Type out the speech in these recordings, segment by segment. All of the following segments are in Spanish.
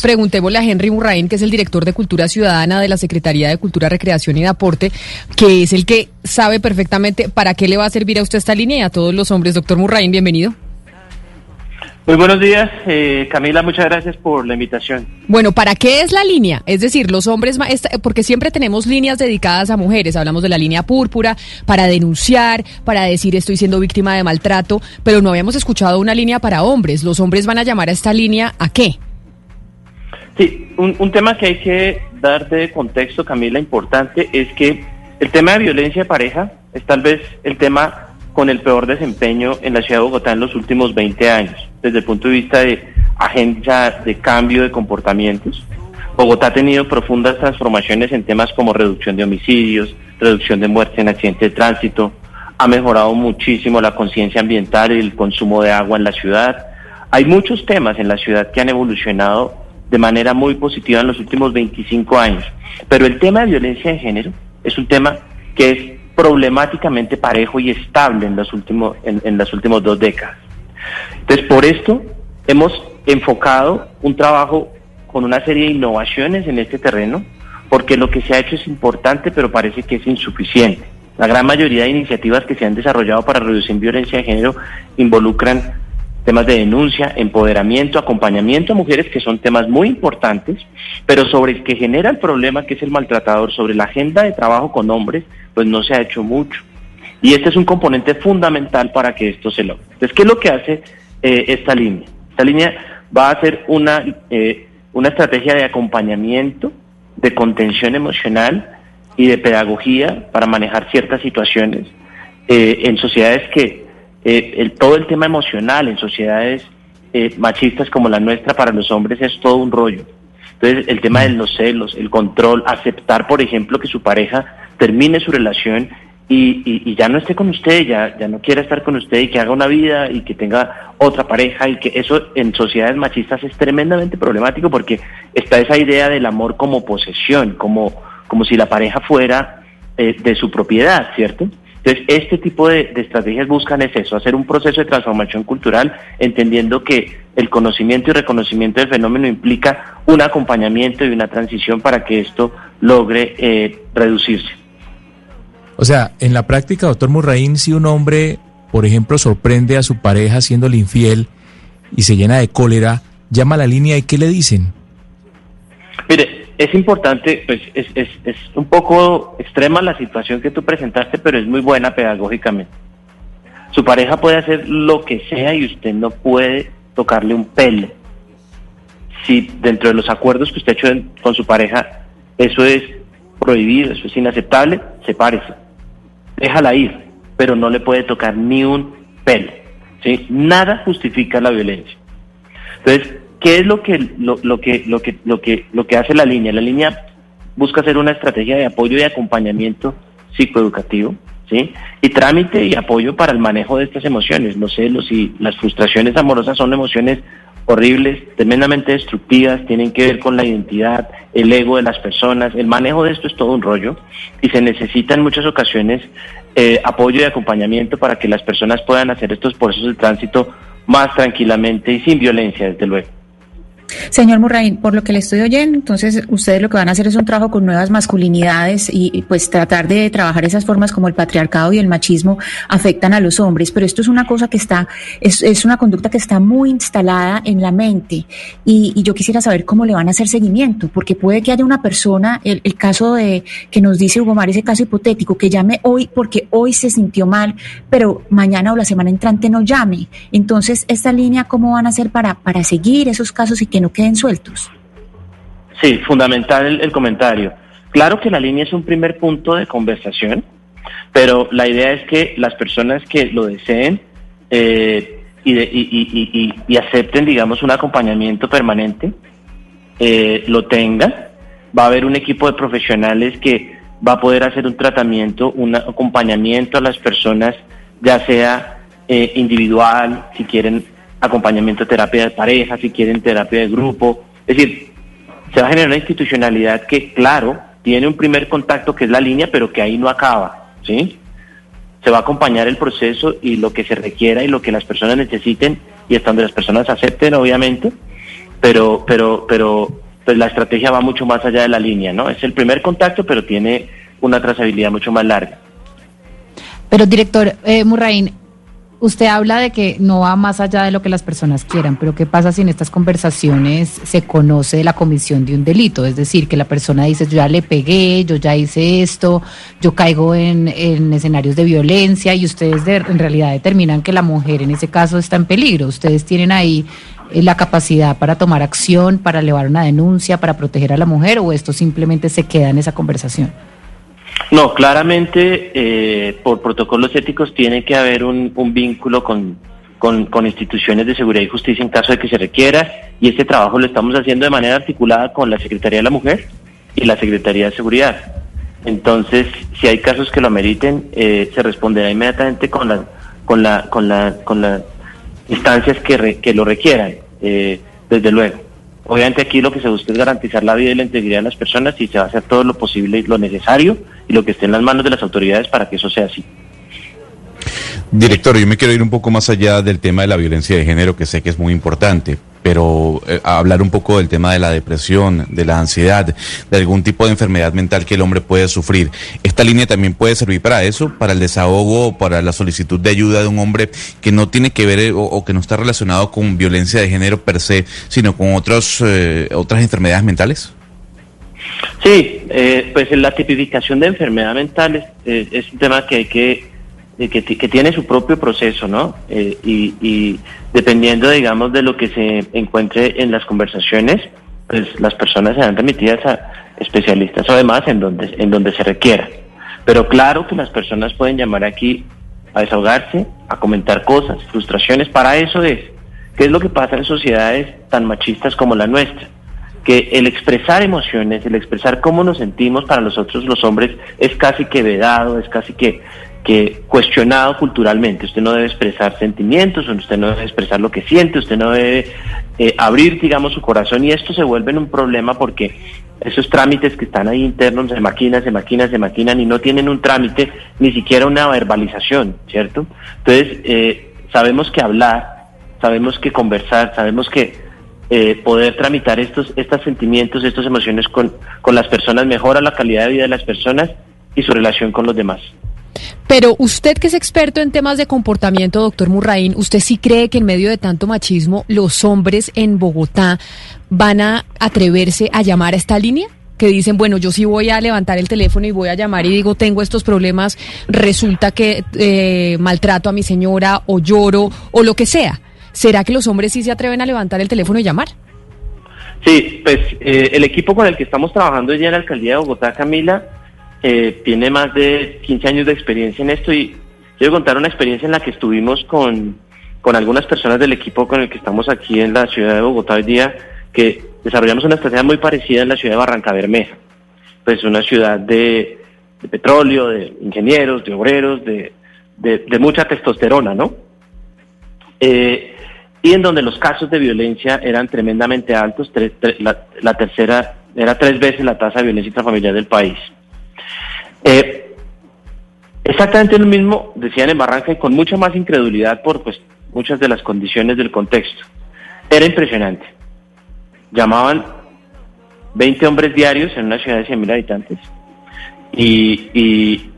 Preguntémosle a Henry Burraín, que es el director de Cultura Ciudadana de la Secretaría de Cultura, Recreación y Deporte, que es el que sabe perfectamente para qué le va a servir a usted esta línea y a todos los hombres. Doctor Murraín, bienvenido. Muy buenos días, eh, Camila, muchas gracias por la invitación. Bueno, ¿para qué es la línea? Es decir, los hombres, porque siempre tenemos líneas dedicadas a mujeres, hablamos de la línea púrpura, para denunciar, para decir estoy siendo víctima de maltrato, pero no habíamos escuchado una línea para hombres. ¿Los hombres van a llamar a esta línea a qué? Sí, un, tema que hay que dar de contexto, Camila, importante, es que el tema de violencia de pareja es tal vez el tema con el peor desempeño en la ciudad de Bogotá en los últimos 20 años, desde el punto de vista de agenda de cambio de comportamientos. Bogotá ha tenido profundas transformaciones en temas como reducción de homicidios, reducción de muertes en accidentes de tránsito, ha mejorado muchísimo la conciencia ambiental y el consumo de agua en la ciudad. Hay muchos temas en la ciudad que han evolucionado de manera muy positiva en los últimos 25 años. Pero el tema de violencia de género es un tema que es problemáticamente parejo y estable en, los últimos, en, las últimas dos décadas. Entonces, por esto hemos enfocado un trabajo con una serie de innovaciones en este terreno, porque lo que se ha hecho es importante, pero parece que es insuficiente. La gran mayoría de iniciativas que se han desarrollado para reducir violencia de género involucran temas de denuncia, empoderamiento, acompañamiento a mujeres, que son temas muy importantes, pero sobre el que genera el problema, que es el maltratador, sobre la agenda de trabajo con hombres, pues no se ha hecho mucho. Y este es un componente fundamental para que esto se logre. Entonces, ¿qué es lo que hace eh, esta línea? Esta línea va a ser una, eh, una estrategia de acompañamiento, de contención emocional y de pedagogía para manejar ciertas situaciones eh, en sociedades que eh, el, todo el tema emocional en sociedades eh, machistas como la nuestra para los hombres es todo un rollo. Entonces, el tema de los celos, el control, aceptar, por ejemplo, que su pareja termine su relación y, ya no esté con usted, ya, ya no quiera estar con usted y que haga una vida y que tenga otra pareja y que eso en sociedades machistas es tremendamente problemático porque está esa idea del amor como posesión, como, como si la pareja fuera eh, de su propiedad, ¿cierto? Entonces, este tipo de, estrategias buscan es eso, hacer un proceso de transformación cultural, entendiendo que el conocimiento y reconocimiento del fenómeno implica un acompañamiento y una transición para que esto logre eh, reducirse. O sea, en la práctica, doctor Murraín, si un hombre, por ejemplo, sorprende a su pareja haciéndole infiel y se llena de cólera, llama a la línea y ¿qué le dicen? Mire, es importante, pues es, un poco extrema la situación que tú presentaste, pero es muy buena pedagógicamente. Su pareja puede hacer lo que sea y usted no puede tocarle un pelo. Si dentro de los acuerdos que usted ha hecho con su pareja, eso es prohibido, eso es inaceptable, sepárese. Déjala ir, pero no le puede tocar ni un pelo. ¿sí? Nada justifica la violencia. Entonces, ¿Qué es lo que, lo, que, lo, que, lo, que, lo que hace la línea? La línea busca hacer una estrategia de apoyo y acompañamiento psicoeducativo, ¿sí? Y trámite y apoyo para el manejo de estas emociones. Los celos y las frustraciones amorosas son emociones horribles, tremendamente destructivas, tienen que ver con la identidad, el ego de las personas. El manejo de esto es todo un rollo y se necesita en muchas ocasiones eh, apoyo y acompañamiento para que las personas puedan hacer estos procesos de tránsito más tranquilamente y sin violencia, desde luego. Señor Murraín, por lo que le estoy oyendo, entonces ustedes lo que van a hacer es un trabajo con nuevas masculinidades y, pues tratar de trabajar esas formas como el patriarcado y el machismo afectan a los hombres, pero esto es una cosa que está, es, es una conducta que está muy instalada en la mente y, yo quisiera saber cómo le van a hacer seguimiento, porque puede que haya una persona, el, el caso de que nos dice Hugo Mar, ese caso hipotético, que llame hoy porque hoy se sintió mal, pero mañana o la semana entrante no llame. Entonces, esta línea, ¿cómo van a hacer para, para seguir esos casos y que no queden sueltos. Sí, fundamental el, comentario. Claro que la línea es un primer punto de conversación, pero la idea es que las personas que lo deseen eh, y, acepten, digamos, un acompañamiento permanente, eh, lo tengan. Va a haber un equipo de profesionales que va a poder hacer un tratamiento, un acompañamiento a las personas, ya sea eh, individual, si quieren acompañamiento, terapia de pareja, si quieren terapia de grupo. Es decir, se va a generar una institucionalidad que, claro, tiene un primer contacto que es la línea, pero que ahí no acaba, ¿sí? Se va a acompañar el proceso y lo que se requiera y lo que las personas necesiten y hasta donde las personas acepten, obviamente. pero, pero, pero pues la estrategia va mucho más allá de la línea, ¿no? Es el primer contacto, pero tiene una trazabilidad mucho más larga. Pero director eh, Murraín, usted habla de que no va más allá de lo que las personas quieran, pero ¿qué pasa si en estas conversaciones se conoce la comisión de un delito? Es decir, que la persona dice, yo ya le pegué, yo ya hice esto, yo caigo en, escenarios de violencia y ustedes en realidad determinan que la mujer en ese caso está en peligro. Ustedes tienen ahí eh, la capacidad para tomar acción, para elevar una denuncia, para proteger a la mujer o esto simplemente se queda en esa conversación? No, claramente eh, por protocolos éticos tiene que haber un, vínculo con, con, instituciones de seguridad y justicia en caso de que se requiera y este trabajo lo estamos haciendo de manera articulada con la Secretaría de la Mujer y la Secretaría de Seguridad. Entonces, si hay casos que lo ameriten, eh, se responderá inmediatamente con la, con la, con la, con las instancias que, que lo requieran, eh, desde luego. Obviamente aquí lo que se busca es garantizar la vida y la integridad de las personas y se va a hacer todo lo posible y lo necesario y lo que esté en las manos de las autoridades para que eso sea así. Director, yo me quiero ir un poco más allá del tema de la violencia de género, que sé que es muy importante, pero eh, hablar un poco del tema de la depresión, de la ansiedad, de algún tipo de enfermedad mental que el hombre puede sufrir. ¿Esta línea también puede servir para eso, para el desahogo, para la solicitud de ayuda de un hombre que no tiene que ver eh, o, que no está relacionado con violencia de género per se, sino con otros, eh, otras enfermedades mentales? Sí, pues la tipificación de enfermedad mental es un tema que hay que que, que, tiene su propio proceso, ¿no? Eh, y, dependiendo, digamos, de lo que se encuentre en las conversaciones, pues las personas serán remitidas a especialistas o demás en donde, en donde se requiera. Pero claro que las personas pueden llamar aquí a desahogarse, a comentar cosas, frustraciones. Para eso es, ¿qué es lo que pasa en sociedades tan machistas como la nuestra? Que el expresar emociones, el expresar cómo nos sentimos para nosotros los hombres es casi que vedado, es casi que que cuestionado culturalmente. Usted no debe expresar sentimientos, usted no debe expresar lo que siente, usted no debe eh, abrir, digamos, su corazón y esto se vuelve un problema porque esos trámites que están ahí internos se maquinan, se maquinan, se maquinan y no tienen un trámite, ni siquiera una verbalización, ¿cierto? Entonces, eh, sabemos que hablar, sabemos que conversar, sabemos que eh, poder tramitar estos, estos sentimientos, estas emociones con, con las personas mejora la calidad de vida de las personas y su relación con los demás. Pero usted que es experto en temas de comportamiento, doctor Murraín, ¿usted sí cree que en medio de tanto machismo los hombres en Bogotá van a atreverse a llamar a esta línea? que dicen, bueno, yo sí voy a levantar el teléfono y voy a llamar y digo, tengo estos problemas, resulta que eh, maltrato a mi señora o lloro o lo que sea. ¿Será que los hombres sí se atreven a levantar el teléfono y llamar? Sí, pues eh, el equipo con el que estamos trabajando ya en la alcaldía de Bogotá, Camila, eh, tiene más de 15 años de experiencia en esto y quiero contar una experiencia en la que estuvimos con, con algunas personas del equipo con el que estamos aquí en la ciudad de Bogotá hoy día, que desarrollamos una estrategia muy parecida en la ciudad de Barranca Bermeja. Pues una ciudad de, petróleo, de ingenieros, de obreros, de, de, mucha testosterona, ¿no? Eh, y en donde los casos de violencia eran tremendamente altos, la, la, tercera era tres veces la tasa de violencia intrafamiliar del país. Eh, exactamente lo mismo decían en Barranca y con mucha más incredulidad por pues muchas de las condiciones del contexto. Era impresionante. Llamaban 20 hombres diarios en una ciudad de 100.000 habitantes y,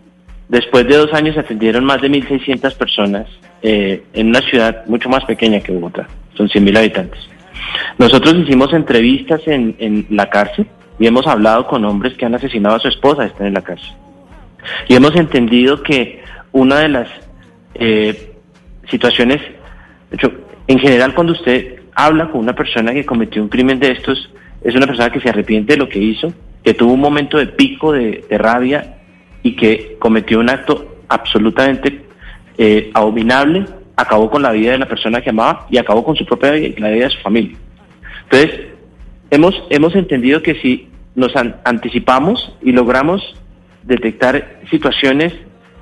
después de dos años atendieron más de 1.600 personas eh, en una ciudad mucho más pequeña que Bogotá, son 100.000 habitantes. Nosotros hicimos entrevistas en, en la cárcel y hemos hablado con hombres que han asesinado a su esposa, están en la cárcel. Y hemos entendido que una de las eh, situaciones, hecho, en general cuando usted habla con una persona que cometió un crimen de estos, es una persona que se arrepiente de lo que hizo, que tuvo un momento de pico de, rabia y que cometió un acto absolutamente eh, abominable, acabó con la vida de la persona que amaba y acabó con su propia vida y la vida de su familia. Entonces, hemos, hemos entendido que si nos anticipamos y logramos detectar situaciones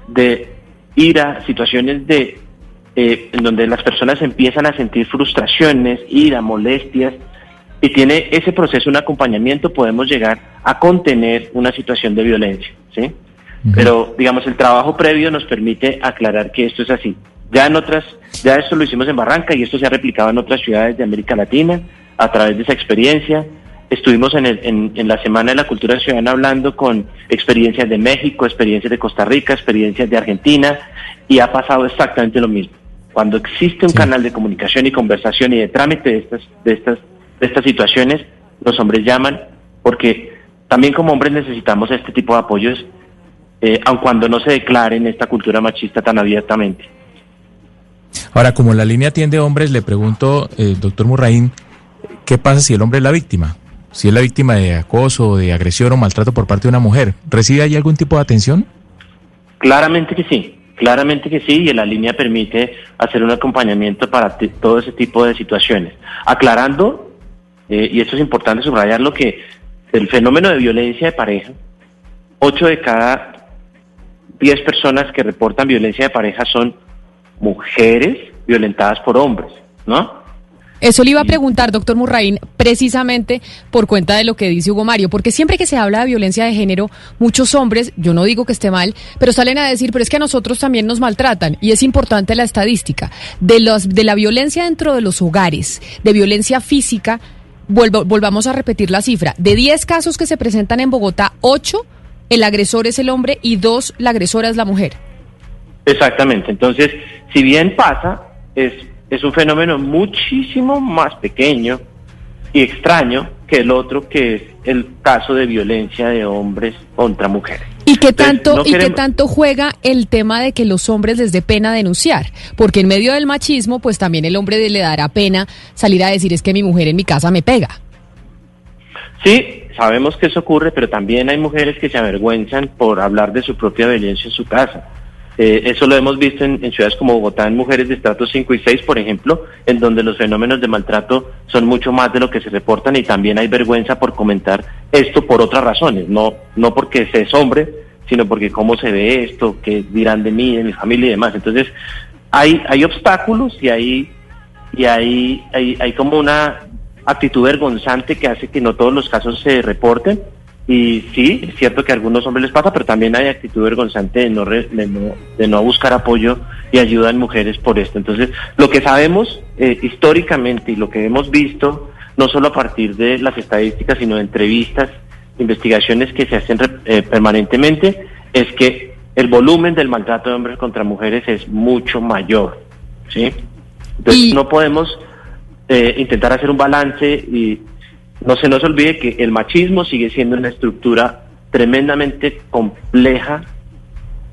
de ira, situaciones de eh, en donde las personas empiezan a sentir frustraciones, ira, molestias, y tiene ese proceso un acompañamiento, podemos llegar a contener una situación de violencia, ¿sí? Pero, digamos, el trabajo previo nos permite aclarar que esto es así. Ya en otras, ya esto lo hicimos en Barranca y esto se ha replicado en otras ciudades de América Latina, a través de esa experiencia. Estuvimos en, el, en, en, la Semana de la Cultura Ciudadana hablando con experiencias de México, experiencias de Costa Rica, experiencias de Argentina, y ha pasado exactamente lo mismo. Cuando existe un canal de comunicación y conversación y de trámite de estas, de estas, de estas situaciones, los hombres llaman porque también como hombres necesitamos este tipo de apoyos, eh, aun cuando no se declare en esta cultura machista tan abiertamente. Ahora, como la línea atiende hombres, le pregunto, eh, doctor Murraín, ¿qué pasa si el hombre es la víctima? Si es la víctima de acoso, de agresión o maltrato por parte de una mujer, ¿recibe ahí algún tipo de atención? Claramente que sí, claramente que sí, y la línea permite hacer un acompañamiento para todo ese tipo de situaciones. Aclarando, eh, y esto es importante subrayarlo, que el fenómeno de violencia de pareja, 8 de cada 10 personas que reportan violencia de pareja son mujeres violentadas por hombres, ¿no? Eso le iba a preguntar, doctor Murraín, precisamente por cuenta de lo que dice Hugo Mario, porque siempre que se habla de violencia de género, muchos hombres, yo no digo que esté mal, pero salen a decir, pero es que a nosotros también nos maltratan, y es importante la estadística, de, los, de la violencia dentro de los hogares, de violencia física, volvamos a repetir la cifra, de 10 casos que se presentan en Bogotá, 8 el agresor es el hombre y 2 la agresora es la mujer. Exactamente, entonces, si bien pasa, es, es un fenómeno muchísimo más pequeño y extraño que el otro, que es el caso de violencia de hombres contra mujeres. ¿Y qué tanto, ¿y qué tanto juega el tema de que los hombres les dé pena denunciar? Porque en medio del machismo, pues también el hombre le dará pena salir a decir es que mi mujer en mi casa me pega. Sí, sabemos que eso ocurre, pero también hay mujeres que se avergüenzan por hablar de su propia violencia en su casa. Eh, eso lo hemos visto en, ciudades como Bogotá, en mujeres de estrato 5 y 6, por ejemplo, en donde los fenómenos de maltrato son mucho más de lo que se reportan y también hay vergüenza por comentar esto por otras razones, no, no porque se es hombre, sino porque cómo se ve esto, qué dirán de mí, de mi familia y demás. Entonces, hay, hay obstáculos y hay, y hay, hay, hay como una actitud vergonzante que hace que no todos los casos se reporten y sí, es cierto que a algunos hombres les pasa, pero también hay actitud vergonzante de no, de no, buscar apoyo y ayuda en mujeres por esto. Entonces, lo que sabemos eh, históricamente y lo que hemos visto, no solo a partir de las estadísticas, sino de entrevistas, investigaciones que se hacen eh, permanentemente, es que el volumen del maltrato de hombres contra mujeres es mucho mayor. ¿sí? Entonces, no podemos eh, intentar hacer un balance y no se nos olvide que el machismo sigue siendo una estructura tremendamente compleja,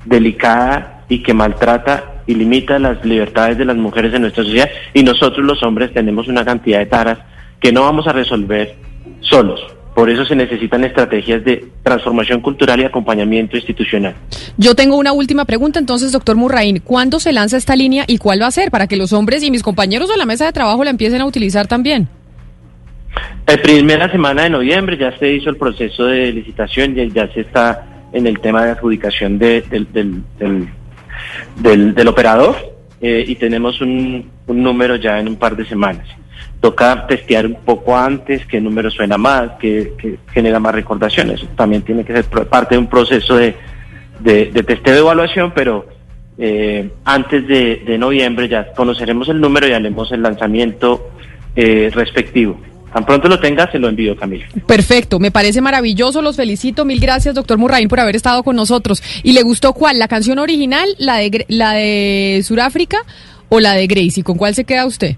delicada y que maltrata y limita las libertades de las mujeres en nuestra sociedad y nosotros los hombres tenemos una cantidad de taras que no vamos a resolver solos. Por eso se necesitan estrategias de transformación cultural y acompañamiento institucional. Yo tengo una última pregunta, entonces, doctor Murraín. ¿Cuándo se lanza esta línea y cuál va a ser para que los hombres y mis compañeros de la mesa de trabajo la empiecen a utilizar también? La primera semana de noviembre ya se hizo el proceso de licitación, y ya se está en el tema de adjudicación del, del, operador eh, y tenemos un, número ya en un par de semanas. Toca testear un poco antes qué número suena más, qué, genera más recordaciones. También tiene que ser parte de un proceso de, de, testeo de evaluación, pero eh, antes de, noviembre ya conoceremos el número y haremos el lanzamiento eh, respectivo. Tan pronto lo tenga, se lo envío, Camila. Perfecto, me parece maravilloso, los felicito. Mil gracias, doctor Murraín, por haber estado con nosotros. ¿Y le gustó cuál? ¿La canción original, la de, la de Suráfrica o la de Gracie? ¿Con cuál se queda usted?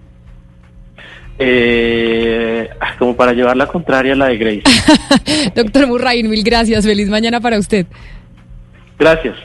Eh, ah, como para llevar la contraria, la de Gracie. doctor Murraín, mil gracias. Feliz mañana para usted. Gracias.